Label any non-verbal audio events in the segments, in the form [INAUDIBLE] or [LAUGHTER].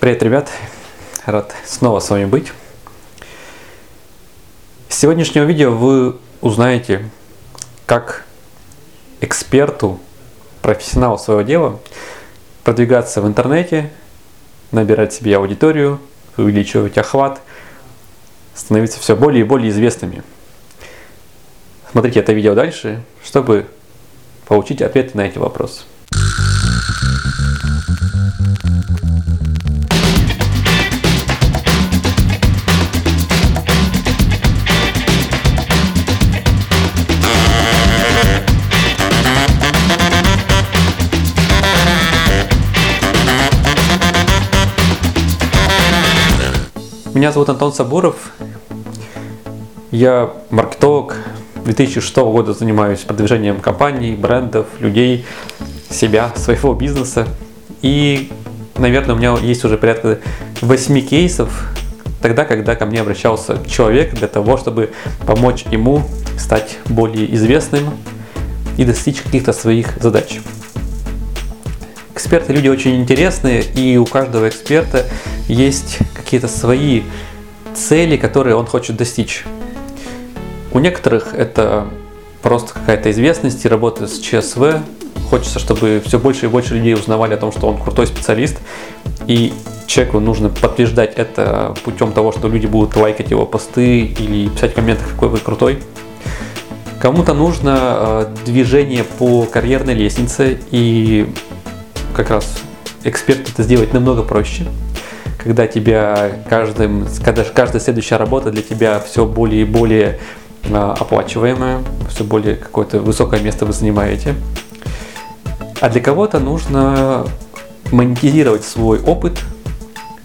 Привет, ребят! Рад снова с вами быть. С сегодняшнего видео вы узнаете, как эксперту, профессионалу своего дела продвигаться в интернете, набирать себе аудиторию, увеличивать охват, становиться все более и более известными. Смотрите это видео дальше, чтобы получить ответы на эти вопросы. Меня зовут Антон Сабуров. Я маркетолог. 2006 года занимаюсь продвижением компаний, брендов, людей, себя, своего бизнеса. И, наверное, у меня есть уже порядка 8 кейсов тогда, когда ко мне обращался человек для того, чтобы помочь ему стать более известным и достичь каких-то своих задач. Эксперты люди очень интересные, и у каждого эксперта есть какие-то свои цели, которые он хочет достичь. У некоторых это просто какая-то известность и работа с ЧСВ. Хочется, чтобы все больше и больше людей узнавали о том, что он крутой специалист. И человеку нужно подтверждать это путем того, что люди будут лайкать его посты или писать в комментах, какой вы крутой. Кому-то нужно э, движение по карьерной лестнице, и как раз эксперт это сделать намного проще. Когда тебя каждым, когда каждая следующая работа для тебя все более и более а, оплачиваемая, все более какое-то высокое место вы занимаете. А для кого-то нужно монетизировать свой опыт,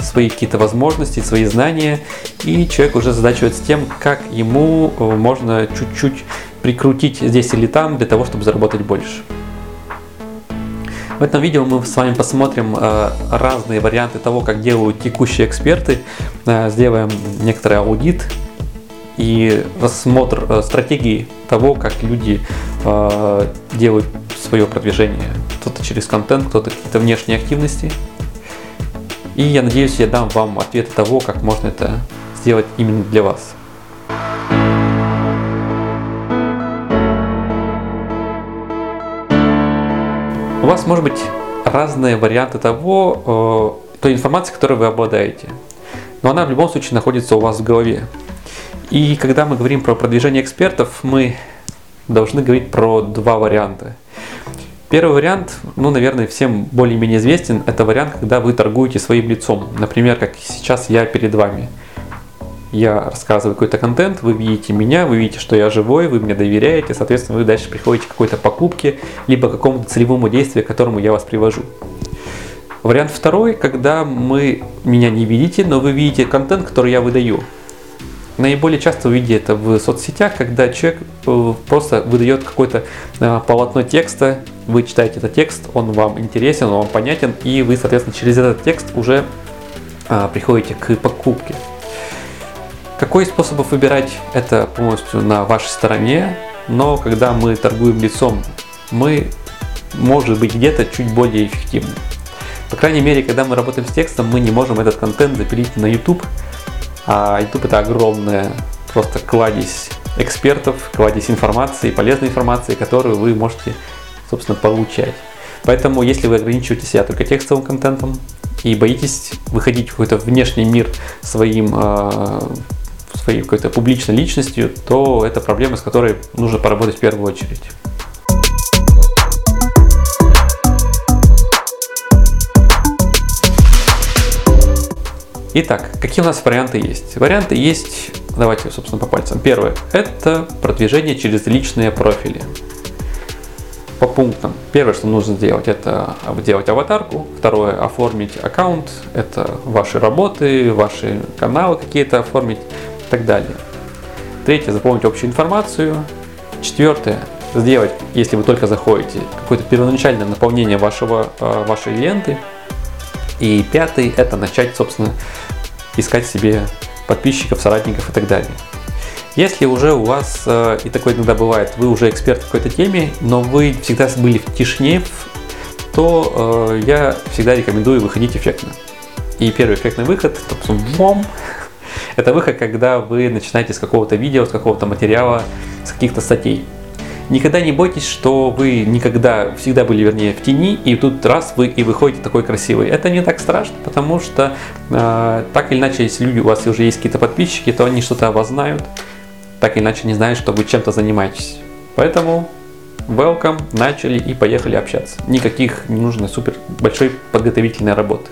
свои какие-то возможности, свои знания, и человек уже задачивается тем, как ему э, можно чуть-чуть прикрутить здесь или там для того, чтобы заработать больше. В этом видео мы с вами посмотрим э, разные варианты того, как делают текущие эксперты, э, сделаем некоторый аудит и рассмотр э, стратегии того, как люди делают свое продвижение. Кто-то через контент, кто-то какие-то внешние активности. И я надеюсь, я дам вам ответы того, как можно это сделать именно для вас. У вас может быть разные варианты того, э, той информации, которой вы обладаете. Но она в любом случае находится у вас в голове. И когда мы говорим про продвижение экспертов, мы должны говорить про два варианта. Первый вариант, ну, наверное, всем более-менее известен, это вариант, когда вы торгуете своим лицом. Например, как сейчас я перед вами – я рассказываю какой-то контент, вы видите меня, вы видите, что я живой, вы мне доверяете, соответственно, вы дальше приходите к какой-то покупке, либо к какому-то целевому действию, к которому я вас привожу. Вариант второй, когда мы меня не видите, но вы видите контент, который я выдаю. Наиболее часто вы видите это в соцсетях, когда человек э, просто выдает какое-то э, полотно текста, вы читаете этот текст, он вам интересен, он вам понятен, и вы, соответственно, через этот текст уже а, приходите к покупке. Какой из способов выбирать, это полностью на вашей стороне, но когда мы торгуем лицом, мы, может быть, где-то чуть более эффективны. По крайней мере, когда мы работаем с текстом, мы не можем этот контент запилить на YouTube, а YouTube это огромная просто кладезь экспертов, кладезь информации, полезной информации, которую вы можете, собственно, получать. Поэтому, если вы ограничиваете себя только текстовым контентом и боитесь выходить в какой-то внешний мир своим э, своей какой-то публичной личностью, то это проблема, с которой нужно поработать в первую очередь. Итак, какие у нас варианты есть? Варианты есть, давайте, собственно, по пальцам. Первое – это продвижение через личные профили. По пунктам. Первое, что нужно сделать, это делать аватарку. Второе – оформить аккаунт. Это ваши работы, ваши каналы какие-то оформить так далее. Третье, заполнить общую информацию. Четвертое, сделать, если вы только заходите, какое-то первоначальное наполнение вашего, э, вашей ленты. И пятый, это начать, собственно, искать себе подписчиков, соратников и так далее. Если уже у вас, э, и такое иногда бывает, вы уже эксперт в какой-то теме, но вы всегда были в тишине, то э, я всегда рекомендую выходить эффектно. И первый эффектный выход, бом, это выход, когда вы начинаете с какого-то видео, с какого-то материала, с каких-то статей. Никогда не бойтесь, что вы никогда, всегда были, вернее, в тени, и тут раз вы и выходите такой красивый. Это не так страшно, потому что э, так или иначе, если люди, у вас уже есть какие-то подписчики, то они что-то о вас знают, так или иначе не знают, что вы чем-то занимаетесь. Поэтому welcome, начали и поехали общаться. Никаких не нужно супер большой подготовительной работы.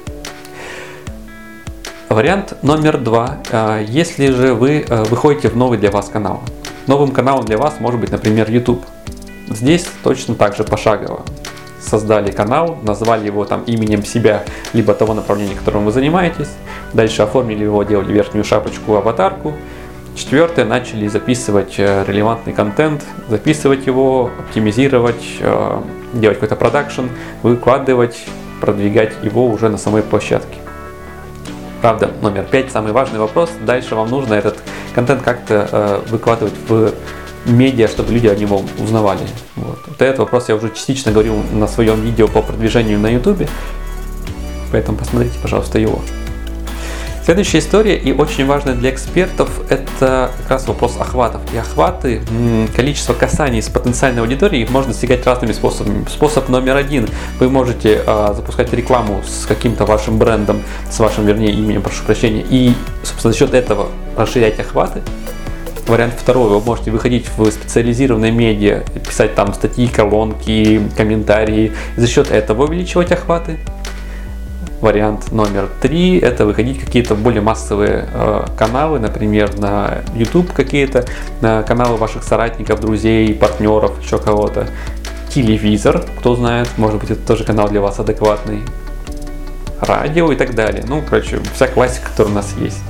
Вариант номер два. А, если же вы э, выходите в новый для вас канал. Новым каналом для вас может быть, например, YouTube. Здесь точно так же пошагово. Создали канал, назвали его там именем себя, либо того направления, которым вы занимаетесь. Дальше оформили его, делали верхнюю шапочку, аватарку. Четвертое, начали записывать э, релевантный контент, записывать его, оптимизировать, э, делать какой-то продакшн, выкладывать, продвигать его уже на самой площадке. Правда, номер пять, самый важный вопрос. Дальше вам нужно этот контент как-то э, выкладывать в медиа, чтобы люди о него узнавали. Вот. вот этот вопрос я уже частично говорил на своем видео по продвижению на YouTube. Поэтому посмотрите, пожалуйста, его. Следующая история и очень важная для экспертов – это как раз вопрос охватов. И охваты, количество касаний с потенциальной аудиторией можно достигать разными способами. Способ номер один – вы можете э, запускать рекламу с каким-то вашим брендом, с вашим, вернее, именем, прошу прощения, и, собственно, за счет этого расширять охваты. Вариант второй, вы можете выходить в специализированные медиа, писать там статьи, колонки, комментарии, за счет этого увеличивать охваты. Вариант номер три – это выходить какие-то более массовые э, каналы, например, на YouTube какие-то, на каналы ваших соратников, друзей, партнеров, еще кого-то. Телевизор, кто знает, может быть, это тоже канал для вас адекватный. Радио и так далее. Ну, короче, вся классика, которая у нас есть.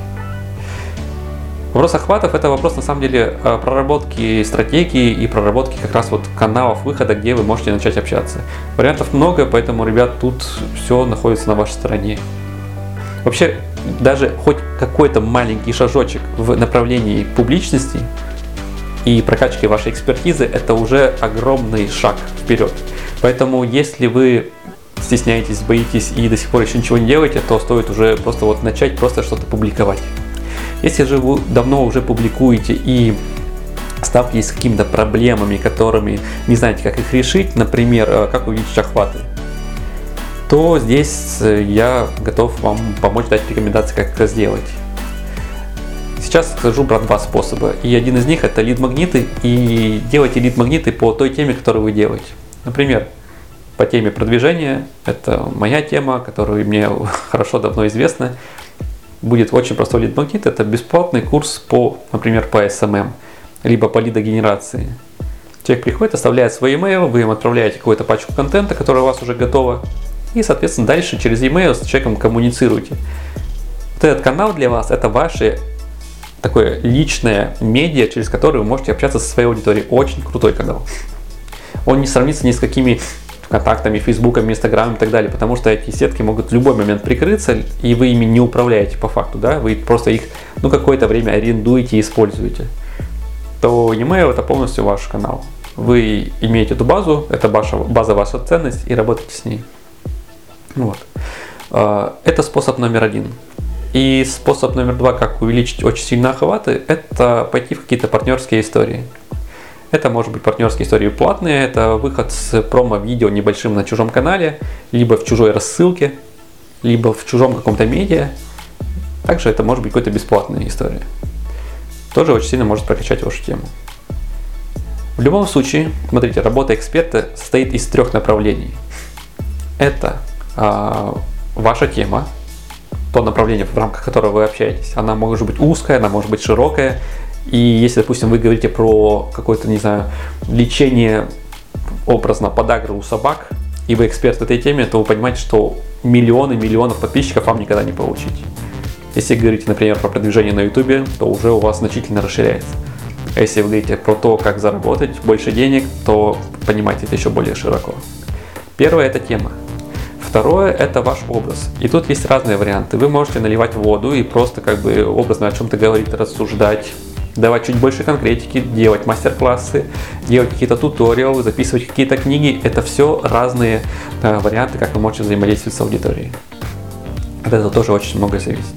Вопрос охватов – это вопрос, на самом деле, э, проработки стратегии и проработки как раз вот каналов выхода, где вы можете начать общаться. Вариантов много, поэтому, ребят, тут все находится на вашей стороне. Вообще, даже хоть какой-то маленький шажочек в направлении публичности и прокачки вашей экспертизы – это уже огромный шаг вперед. Поэтому, если вы стесняетесь, боитесь и до сих пор еще ничего не делаете, то стоит уже просто вот начать просто что-то публиковать. Если же вы давно уже публикуете и сталкиваетесь с какими-то проблемами, которыми не знаете, как их решить, например, э, как увеличить охваты, то здесь э, я готов вам помочь дать рекомендации, как это сделать. Сейчас скажу про два способа. И один из них это лид-магниты. И делайте лид-магниты по той теме, которую вы делаете. Например, по теме продвижения. Это моя тема, которую мне [LAUGHS] хорошо давно известна будет очень простой лид-магнит. Это бесплатный курс по, например, по SMM, либо по лидогенерации. Человек приходит, оставляет свой email, вы им отправляете какую-то пачку контента, которая у вас уже готова, и, соответственно, дальше через email с человеком коммуницируете. Вот этот канал для вас – это ваше такое личное медиа, через которое вы можете общаться со своей аудиторией. Очень крутой канал. Он не сравнится ни с какими контактами, Фейсбуком, Инстаграмом и так далее, потому что эти сетки могут в любой момент прикрыться, и вы ими не управляете по факту, да, вы просто их, ну, какое-то время арендуете и используете, то e-mail это полностью ваш канал. Вы имеете эту базу, это ваша, база ваша ценность, и работаете с ней. Вот. А, это способ номер один. И способ номер два, как увеличить очень сильно охваты, это пойти в какие-то партнерские истории. Это может быть партнерские истории платные, это выход с промо-видео небольшим на чужом канале, либо в чужой рассылке, либо в чужом каком-то медиа. Также это может быть какая-то бесплатная история. Тоже очень сильно может прокачать вашу тему. В любом случае, смотрите, работа эксперта состоит из трех направлений. Это э, ваша тема, то направление, в рамках которого вы общаетесь. Она может быть узкая, она может быть широкая, и если, допустим, вы говорите про какое-то, не знаю, лечение образно подагры у собак, и вы эксперт в этой теме, то вы понимаете, что миллионы миллионов подписчиков вам никогда не получить. Если говорите, например, про продвижение на YouTube, то уже у вас значительно расширяется. А если вы говорите про то, как заработать больше денег, то понимаете это еще более широко. Первое – это тема. Второе – это ваш образ. И тут есть разные варианты. Вы можете наливать воду и просто как бы образно о чем-то говорить, рассуждать, давать чуть больше конкретики, делать мастер-классы, делать какие-то туториалы, записывать какие-то книги. Это все разные э, варианты, как вы можете взаимодействовать с аудиторией. От этого тоже очень многое зависит.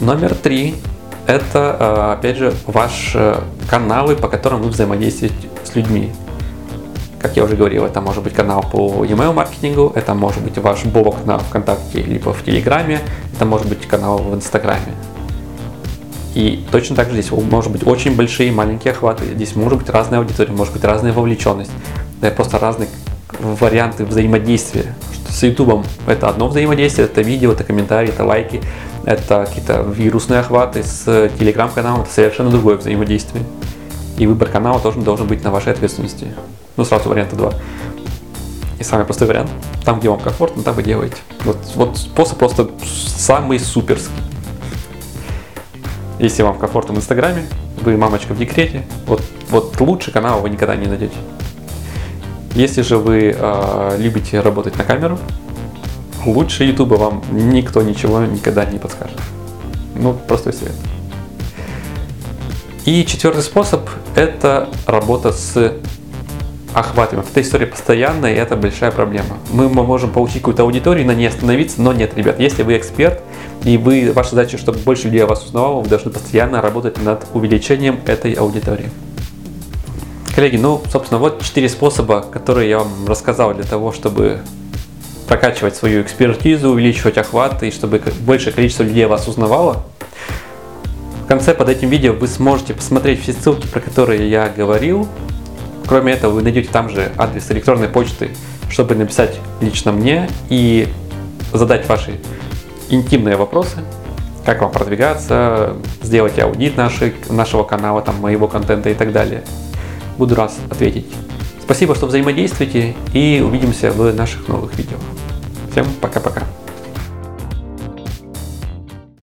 Номер три – это, э, опять же, ваши каналы, по которым вы взаимодействуете с людьми. Как я уже говорил, это может быть канал по email маркетингу, это может быть ваш блог на ВКонтакте либо в Телеграме, это может быть канал в Инстаграме. И точно так же здесь может быть очень большие и маленькие охваты, здесь может быть разная аудитория, может быть разная вовлеченность, да, просто разные варианты взаимодействия. С YouTube это одно взаимодействие, это видео, это комментарии, это лайки, это какие-то вирусные охваты. С телеграм-каналом это совершенно другое взаимодействие. И выбор канала тоже должен быть на вашей ответственности. Ну, сразу варианта два. И самый простой вариант. Там, где вам комфортно, там вы делаете. Вот, вот способ просто самый суперский. Если вам комфортно в Инстаграме, вы мамочка в декрете, вот, вот лучше канала вы никогда не найдете. Если же вы э, любите работать на камеру, лучше Ютуба вам никто ничего никогда не подскажет. Ну, простой совет. И четвертый способ – это работа с охватами. Эта история постоянная, и это большая проблема. Мы можем получить какую-то аудиторию, на ней остановиться, но нет, ребят, если вы эксперт, и вы, ваша задача, чтобы больше людей о вас узнавало, вы должны постоянно работать над увеличением этой аудитории. Коллеги, ну, собственно, вот четыре способа, которые я вам рассказал для того, чтобы прокачивать свою экспертизу, увеличивать охваты, и чтобы большее количество людей вас узнавало. В конце под этим видео вы сможете посмотреть все ссылки, про которые я говорил, Кроме этого, вы найдете там же адрес электронной почты, чтобы написать лично мне и задать ваши интимные вопросы, как вам продвигаться, сделать аудит нашей, нашего канала, там, моего контента и так далее. Буду рад ответить. Спасибо, что взаимодействуете и увидимся в наших новых видео. Всем пока-пока.